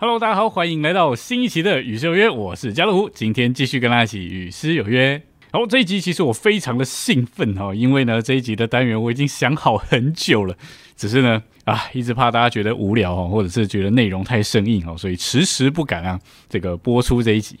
Hello，大家好，欢迎来到新一期的《与诗有约》，我是家乐福，今天继续跟大家一起与诗有约。好，这一集其实我非常的兴奋哦，因为呢这一集的单元我已经想好很久了，只是呢啊一直怕大家觉得无聊哦，或者是觉得内容太生硬哦，所以迟迟不敢啊这个播出这一集。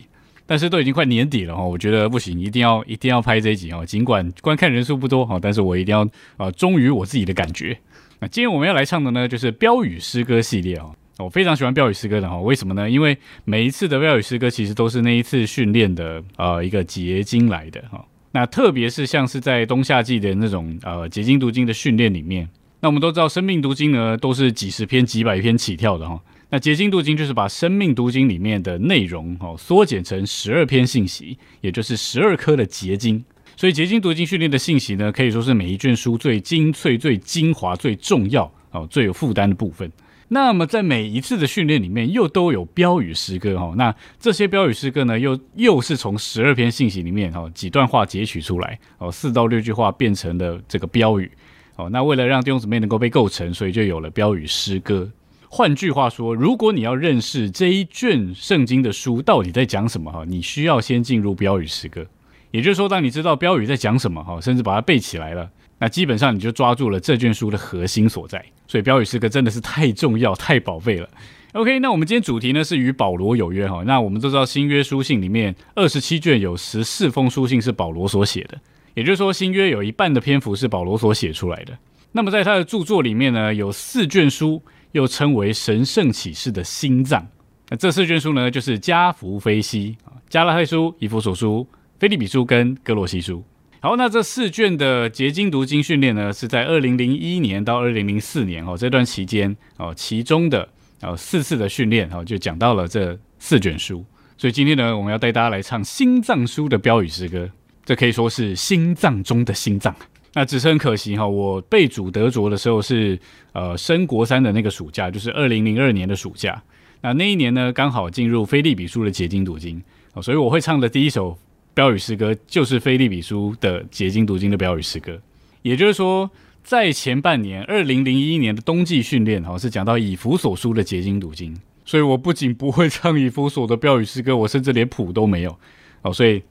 但是都已经快年底了哈，我觉得不行，一定要一定要拍这一集哈。尽管观看人数不多哈，但是我一定要啊忠于我自己的感觉。那今天我们要来唱的呢，就是标语诗歌系列哦。我非常喜欢标语诗歌的哈，为什么呢？因为每一次的标语诗歌其实都是那一次训练的呃一个结晶来的哈。那特别是像是在冬夏季的那种呃结晶读经的训练里面，那我们都知道生命读经呢都是几十篇几百篇起跳的哈。那结晶读经就是把生命读经里面的内容哦缩减成十二篇信息，也就是十二颗的结晶。所以结晶读经训练的信息呢，可以说是每一卷书最精粹、最精华、最重要哦最有负担的部分。那么在每一次的训练里面，又都有标语诗歌哈。那这些标语诗歌呢，又又是从十二篇信息里面哈几段话截取出来哦，四到六句话变成了这个标语哦。那为了让弟兄姊妹能够被构成，所以就有了标语诗歌。换句话说，如果你要认识这一卷圣经的书到底在讲什么哈，你需要先进入标语诗歌。也就是说，当你知道标语在讲什么哈，甚至把它背起来了。那基本上你就抓住了这卷书的核心所在，所以标语诗歌真的是太重要、太宝贝了。OK，那我们今天主题呢是与保罗有约哈。那我们都知道新约书信里面二十七卷有十四封书信是保罗所写的，也就是说新约有一半的篇幅是保罗所写出来的。那么在他的著作里面呢，有四卷书又称为神圣启示的心脏。那这四卷书呢，就是加福菲西、加拉太书、以弗所书、菲利比书跟哥罗西书。好，那这四卷的结晶读经训练呢，是在二零零一年到二零零四年哦这段期间哦，其中的哦四次的训练哦，就讲到了这四卷书。所以今天呢，我们要带大家来唱心脏书的标语诗歌，这可以说是心脏中的心脏。那只是很可惜哈，我被主得着的时候是呃升国三的那个暑假，就是二零零二年的暑假。那那一年呢，刚好进入菲利比书的结晶读经，所以我会唱的第一首。标语诗歌就是《菲利比书》的结晶读经的标语诗歌，也就是说，在前半年，二零零一年的冬季训练，哈，是讲到以弗所书的结晶读经，所以我不仅不会唱以弗所的标语诗歌，我甚至连谱都没有，哦，所以，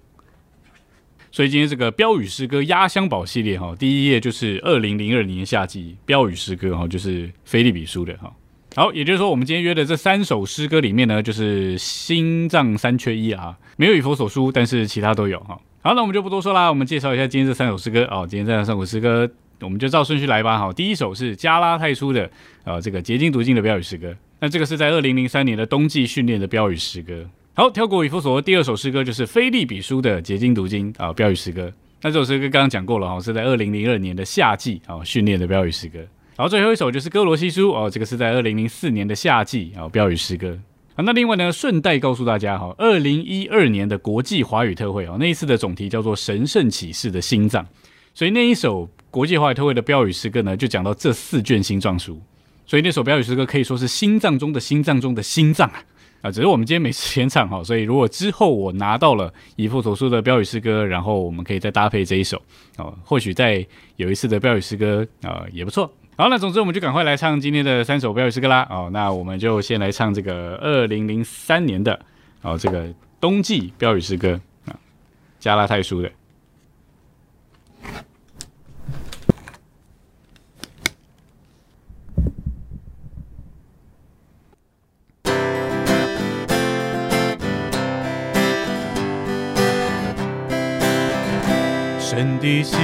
所以今天这个标语诗歌压箱宝系列，哈，第一页就是二零零二年夏季标语诗歌，哈，就是《菲利比书》的，哈。好，也就是说，我们今天约的这三首诗歌里面呢，就是心脏三缺一啊，没有以佛所书，但是其他都有哈。好，那我们就不多说啦，我们介绍一下今天这三首诗歌哦。今天这三首诗歌，我们就照顺序来吧。好，第一首是加拉太书的呃这个结晶读经的标语诗歌，那这个是在二零零三年的冬季训练的标语诗歌。好，跳过以弗所，第二首诗歌就是菲利比书的结晶读经啊标语诗歌。那这首诗歌刚刚讲过了哈，是在二零零二年的夏季啊训练的标语诗歌。然后最后一首就是哥罗西书哦，这个是在二零零四年的夏季啊，标语诗歌啊。那另外呢，顺带告诉大家哈，二零一二年的国际华语特会哦，那一次的总题叫做神圣启示的心脏，所以那一首国际华语特会的标语诗歌呢，就讲到这四卷心脏书，所以那首标语诗歌可以说是心脏中的心脏中的心脏啊啊！只是我们今天没时间唱哈，所以如果之后我拿到了以父所说的标语诗歌，然后我们可以再搭配这一首哦，或许在有一次的标语诗歌啊也不错。好，那总之我们就赶快来唱今天的三首标语诗歌啦。哦，那我们就先来唱这个二零零三年的哦，这个冬季标语诗歌啊，加拉太书的。神的心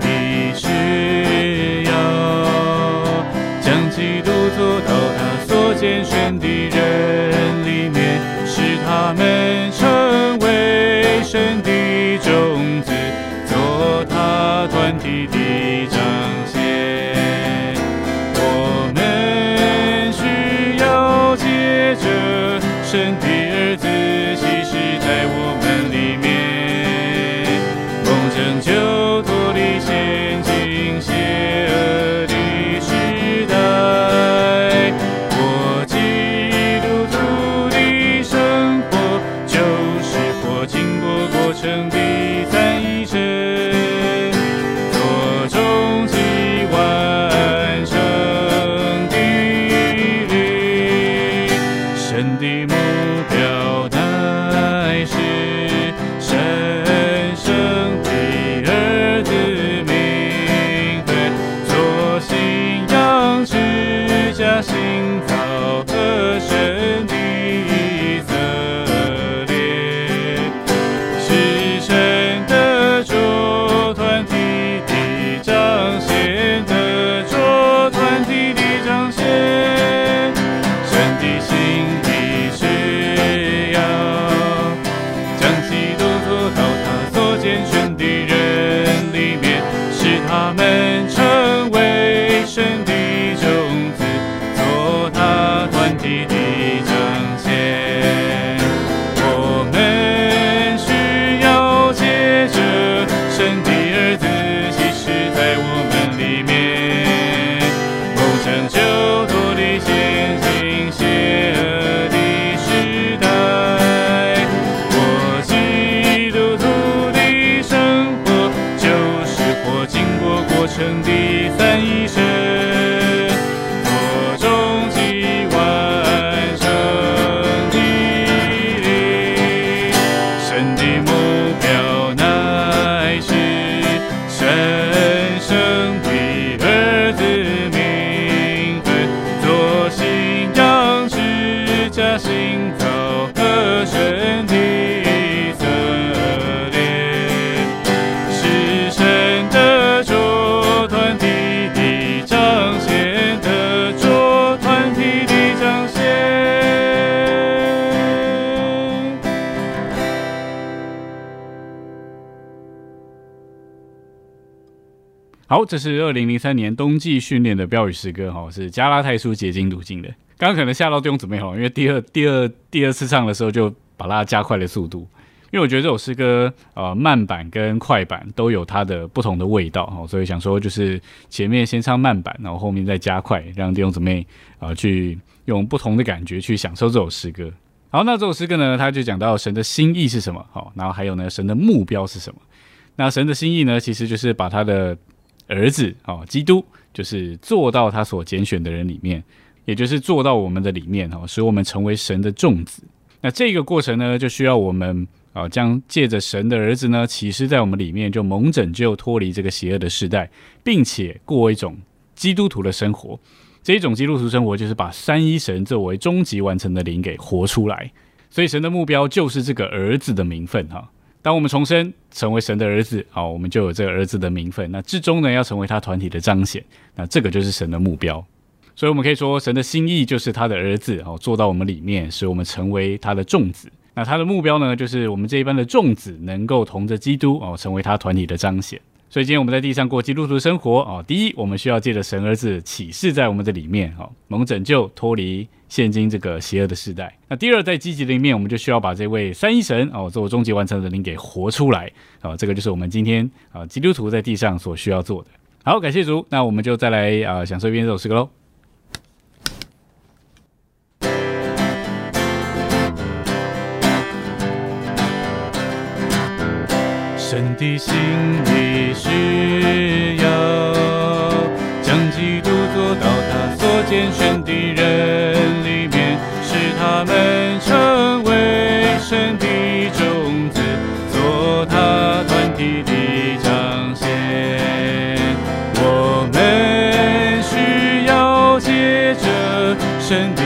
里需要。将基督做到他所拣选的人好，这是二零零三年冬季训练的标语诗歌，哈，是加拉太书结晶读经的。刚刚可能吓到弟兄姊妹哈，因为第二、第二、第二次唱的时候就把它加快了速度，因为我觉得这首诗歌呃慢板跟快板都有它的不同的味道哈，所以想说就是前面先唱慢板，然后后面再加快，让弟兄姊妹啊、去用不同的感觉去享受这首诗歌。好，那这首诗歌呢，它就讲到神的心意是什么，好，然后还有呢，神的目标是什么？那神的心意呢，其实就是把他的儿子哦，基督，就是做到他所拣选的人里面，也就是做到我们的里面哦，使我们成为神的众子。那这个过程呢，就需要我们啊，将借着神的儿子呢，启示在我们里面，就蒙拯救，脱离这个邪恶的时代，并且过一种基督徒的生活。这一种基督徒生活，就是把三一神作为终极完成的灵给活出来。所以神的目标就是这个儿子的名分哈。当我们重生成为神的儿子，好，我们就有这个儿子的名分。那至终呢，要成为他团体的彰显。那这个就是神的目标。所以我们可以说，神的心意就是他的儿子哦，做到我们里面，使我们成为他的众子。那他的目标呢，就是我们这一班的众子能够同着基督哦，成为他团体的彰显。所以今天我们在地上过基督徒的生活哦，第一，我们需要借着神儿子启示在我们的里面哦，蒙拯救，脱离现今这个邪恶的时代。那第二，在积极的一面，我们就需要把这位三一神哦，做终极完成的灵给活出来哦，这个就是我们今天啊基督徒在地上所需要做的。好，感谢主，那我们就再来啊享受一遍这首诗歌喽。神的心里需要将基督做到他所拣选的人里面，使他们成为神的种子，做他团体的彰显。我们需要借着神的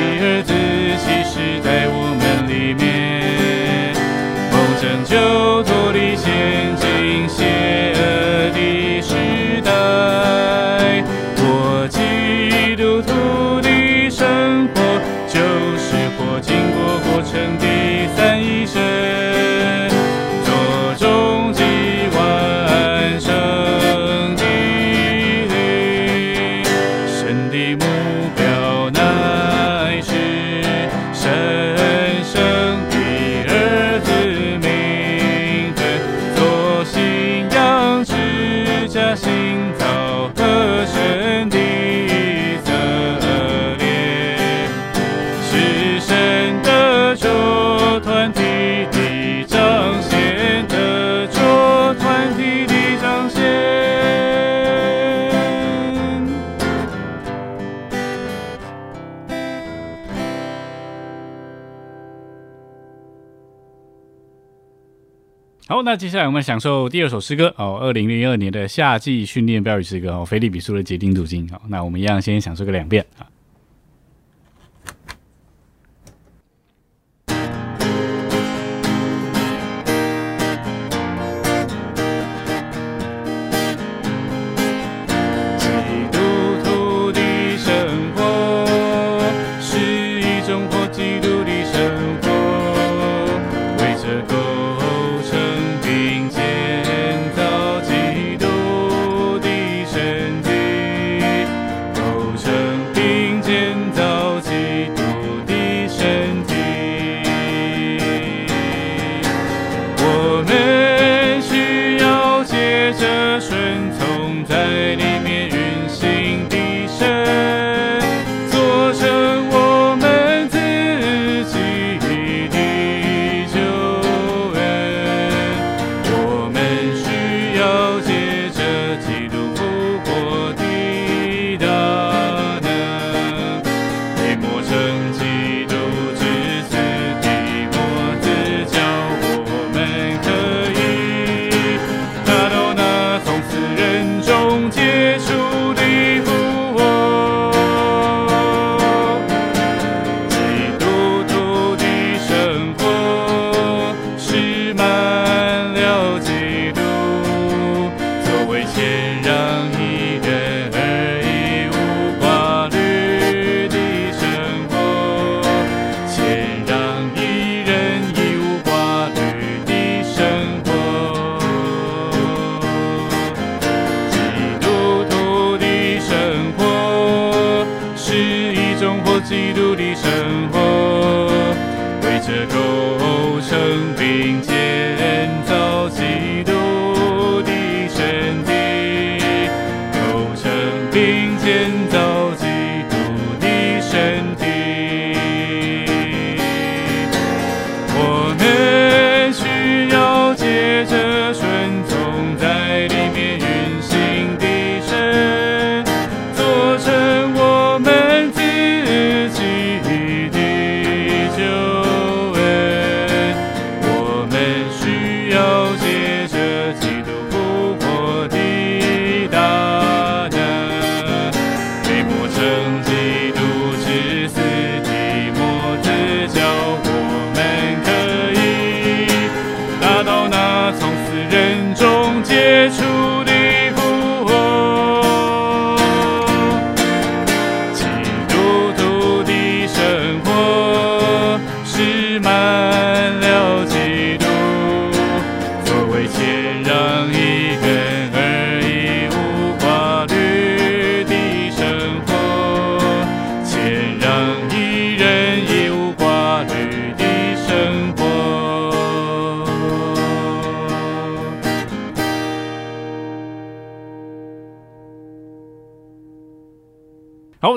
接下来我们享受第二首诗歌哦，二零零二年的夏季训练标语诗歌哦，菲利比书的结晶读经。哦，那我们一样先享受个两遍啊。基督的生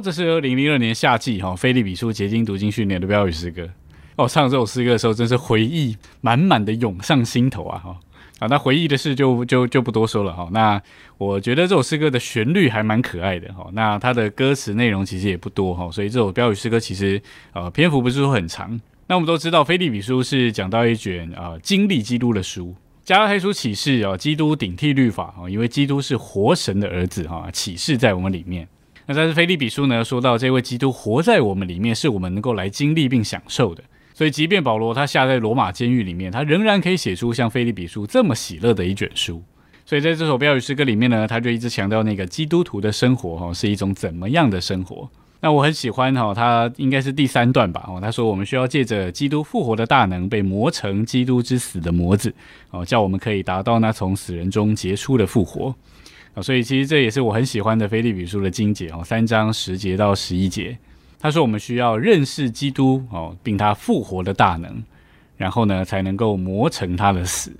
这是二零零二年夏季哈菲利比书结晶读经训练的标语诗歌。哦，唱这首诗歌的时候，真是回忆满满的涌上心头啊！哈，啊，那回忆的事就就就不多说了哈。那我觉得这首诗歌的旋律还蛮可爱的哈。那它的歌词内容其实也不多哈，所以这首标语诗歌其实呃篇幅不是说很长。那我们都知道，菲利比书是讲到一卷啊、经历基督的书。加拉太书启示啊、基督顶替律法啊、因为基督是活神的儿子哈、启示在我们里面。那但是菲利比书呢，说到这位基督活在我们里面，是我们能够来经历并享受的。所以，即便保罗他下在罗马监狱里面，他仍然可以写出像菲利比书这么喜乐的一卷书。所以，在这首标语诗歌里面呢，他就一直强调那个基督徒的生活哈、是一种怎么样的生活。那我很喜欢哈、他应该是第三段吧哦，他说我们需要借着基督复活的大能，被磨成基督之死的模子哦，叫我们可以达到那从死人中结出的复活。啊，所以其实这也是我很喜欢的菲利比书的经节哦，三章十节到十一节。他说我们需要认识基督哦，并他复活的大能，然后呢才能够磨成他的死。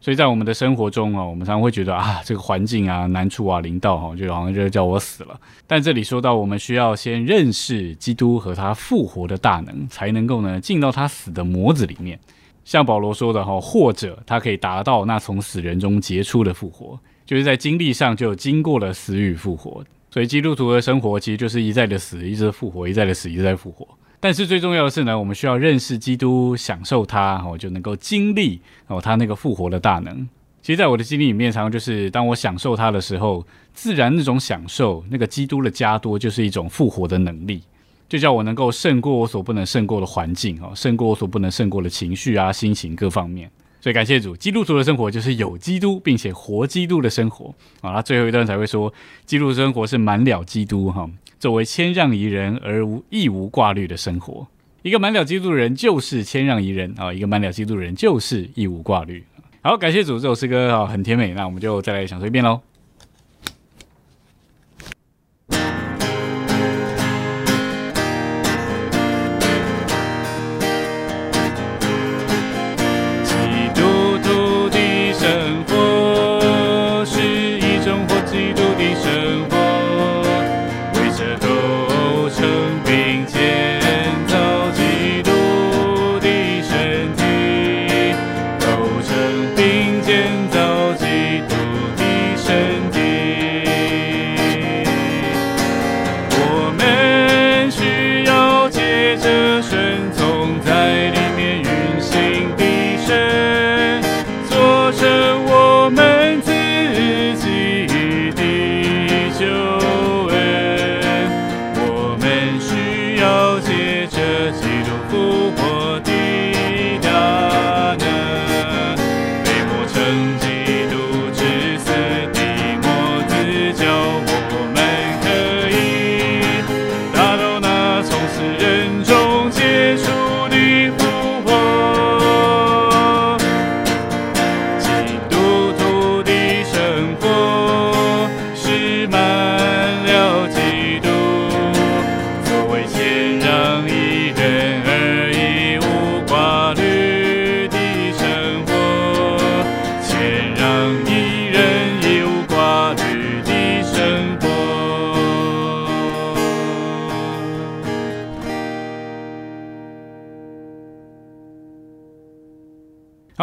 所以在我们的生活中哦，我们常常会觉得啊，这个环境啊、难处啊临到哈，就好像就叫我死了。但这里说到，我们需要先认识基督和他复活的大能，才能够呢进到他死的模子里面。像保罗说的哈，或者他可以达到那从死人中结出的复活，就是在经历上就经过了死与复活。所以基督徒的生活其实就是一再的死，一直复活，一再的死，一再复活。但是最重要的是呢，我们需要认识基督，享受他，哦，就能够经历哦他那个复活的大能。其实，在我的经历里面，常常就是当我享受他的时候，自然那种享受，那个基督的加多，就是一种复活的能力，就叫我能够胜过我所不能胜过的环境，哦，胜过我所不能胜过的情绪啊、心情各方面。所以感谢主，基督徒的生活就是有基督，并且活基督的生活啊。他最后一段才会说，基督生活是满了基督哈，作为谦让宜人而无亦无挂虑的生活。一个满了基督的人就是谦让宜人啊，一个满了基督的人就是亦无挂虑。好，感谢主，这首诗歌啊很甜美，那我们就再来享受一遍喽。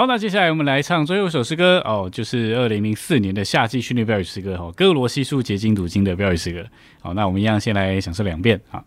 好，那接下来我们来唱最后一首诗歌哦，就是二零零四年的夏季训练标语诗歌哦，哥罗西书结晶读经的标语诗歌。好，那我们一样先来享受两遍啊。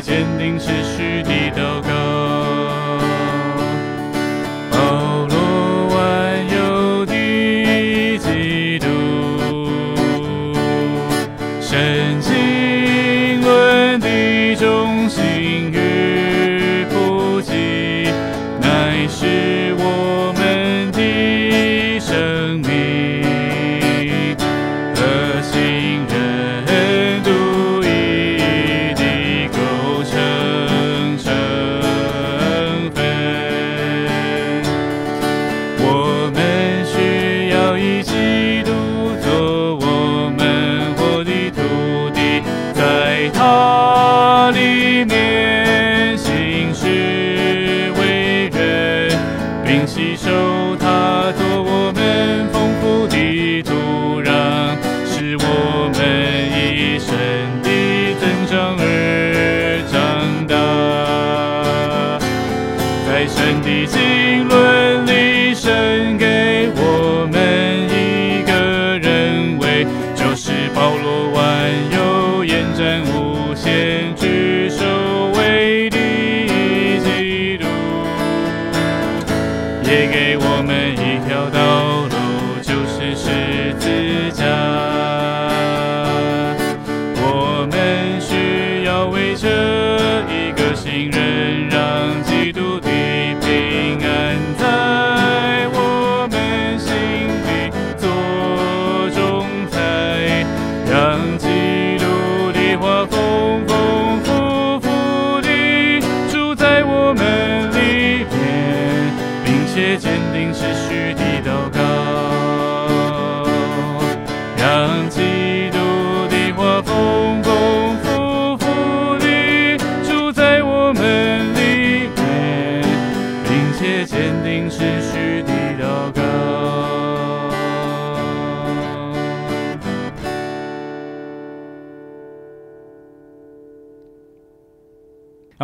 坚定持续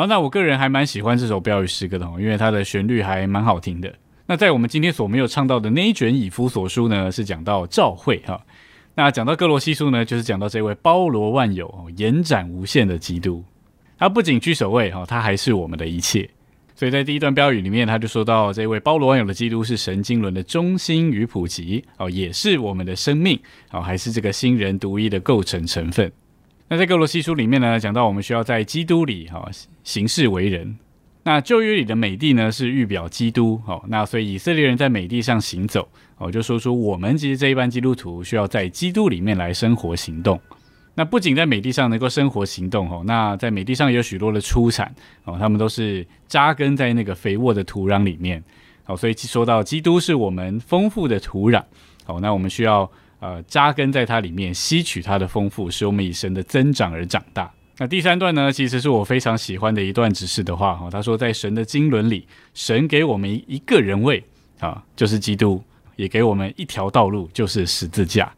那我个人还蛮喜欢这首标语诗歌的，因为它的旋律还蛮好听的。那在我们今天所没有唱到的那一卷以弗所书呢，是讲到召会哈。那讲到哥罗西书呢，就是讲到这位包罗万有、延展无限的基督。他不仅居首位哈，他还是我们的一切。所以在第一段标语里面，他就说到这位包罗万有的基督是神经轮的中心与普及哦，也是我们的生命哦，还是这个新人独一的构成成分。那在哥罗西书里面呢，讲到我们需要在基督里哈行事为人。那旧约里的美地呢，是预表基督哦。那所以以色列人在美地上行走哦，就说出我们其实这一班基督徒需要在基督里面来生活行动。那不仅在美地上能够生活行动哦，那在美地上有许多的出产哦，他们都是扎根在那个肥沃的土壤里面哦。所以说到基督是我们丰富的土壤哦，那我们需要呃扎根在它里面，吸取它的丰富，使我们以神的增长而长大。那第三段呢，其实是我非常喜欢的一段指示的话哈。他说，在神的经纶里，神给我们一个人位啊，就是基督，也给我们一条道路，就是十字架。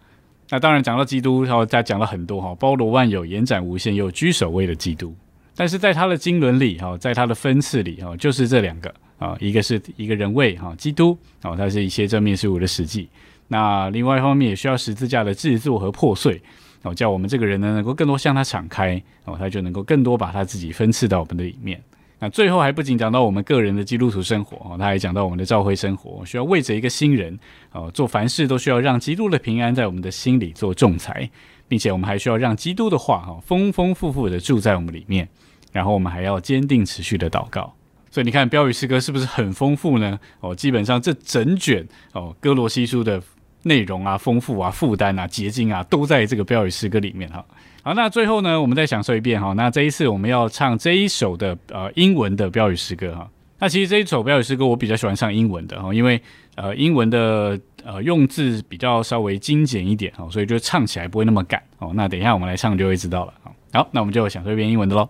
那当然讲到基督，然后再讲了很多哈，包罗万有、延展无限又居首位的基督。但是在他的经纶里哈，在他的分次里哈，就是这两个啊，一个是一个人位哈，基督哦，它是一些正面事物的实际。那另外一方面也需要十字架的制作和破碎哦，叫我们这个人呢能够更多向他敞开哦，他就能够更多把他自己分赐到我们的里面。那最后还不仅讲到我们个人的基督徒生活哦，他还讲到我们的教会生活，需要为着一个新人哦，做凡事都需要让基督的平安在我们的心里做仲裁，并且我们还需要让基督的话哈丰丰富富的住在我们里面，然后我们还要坚定持续的祷告。所以你看标语诗歌是不是很丰富呢？哦，基本上这整卷哦哥罗西书的内容啊、丰富啊、负担啊、结晶啊，都在这个标语诗歌里面哈。好，那最后呢，我们再享受一遍哈。那这一次我们要唱这一首的呃英文的标语诗歌哈。那其实这一首标语诗歌我比较喜欢唱英文的哈，因为呃英文的呃用字比较稍微精简一点哈，所以就唱起来不会那么赶哦。那等一下我们来唱就会知道了。好，那我们就享受一遍英文的喽。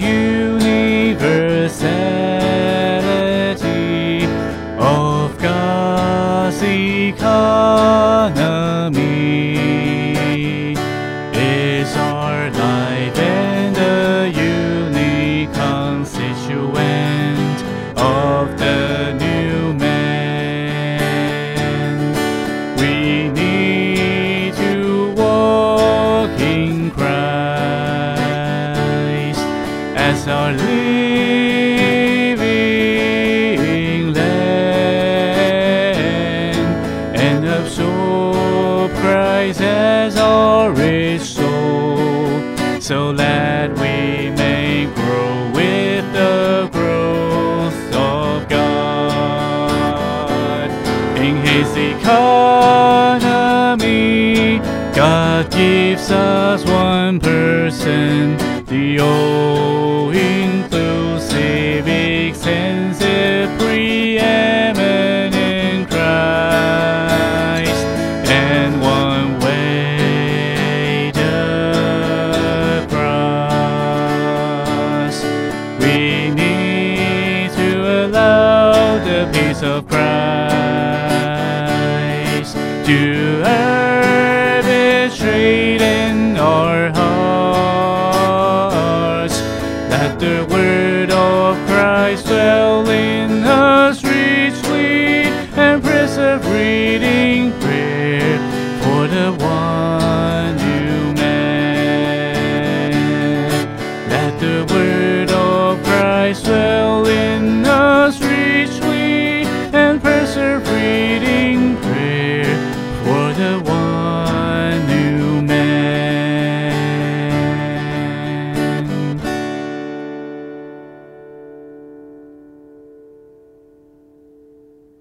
you. radio.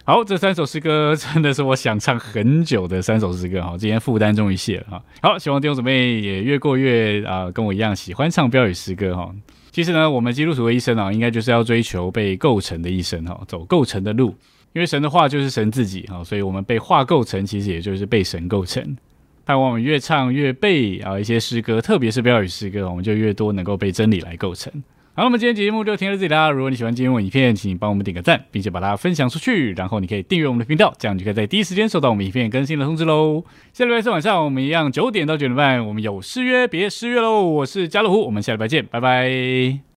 好，这三首诗歌真的是我想唱很久的三首诗歌哈，今天负担终于卸了哈。好，希望弟兄姊妹也越过越啊，跟我一样喜欢唱标语诗歌哈。其实呢，我们基督徒的一生啊，应该就是要追求被构成的一生哈，走构成的路。因为神的话就是神自己哈，所以我们被话构成，其实也就是被神构成。盼望我们越唱越背啊一些诗歌，特别是标语诗歌，我们就越多能够被真理来构成。好，了，我们今天节目就听到这里啦。如果你喜欢今天我影片，请帮我们点个赞，并且把它分享出去。然后你可以订阅我们的频道，这样就可以在第一时间收到我们影片更新的通知喽。下礼拜四晚上我们一样九点到九点半，我们有失约别失约喽。我是加乐虎，我们下礼拜见，拜拜。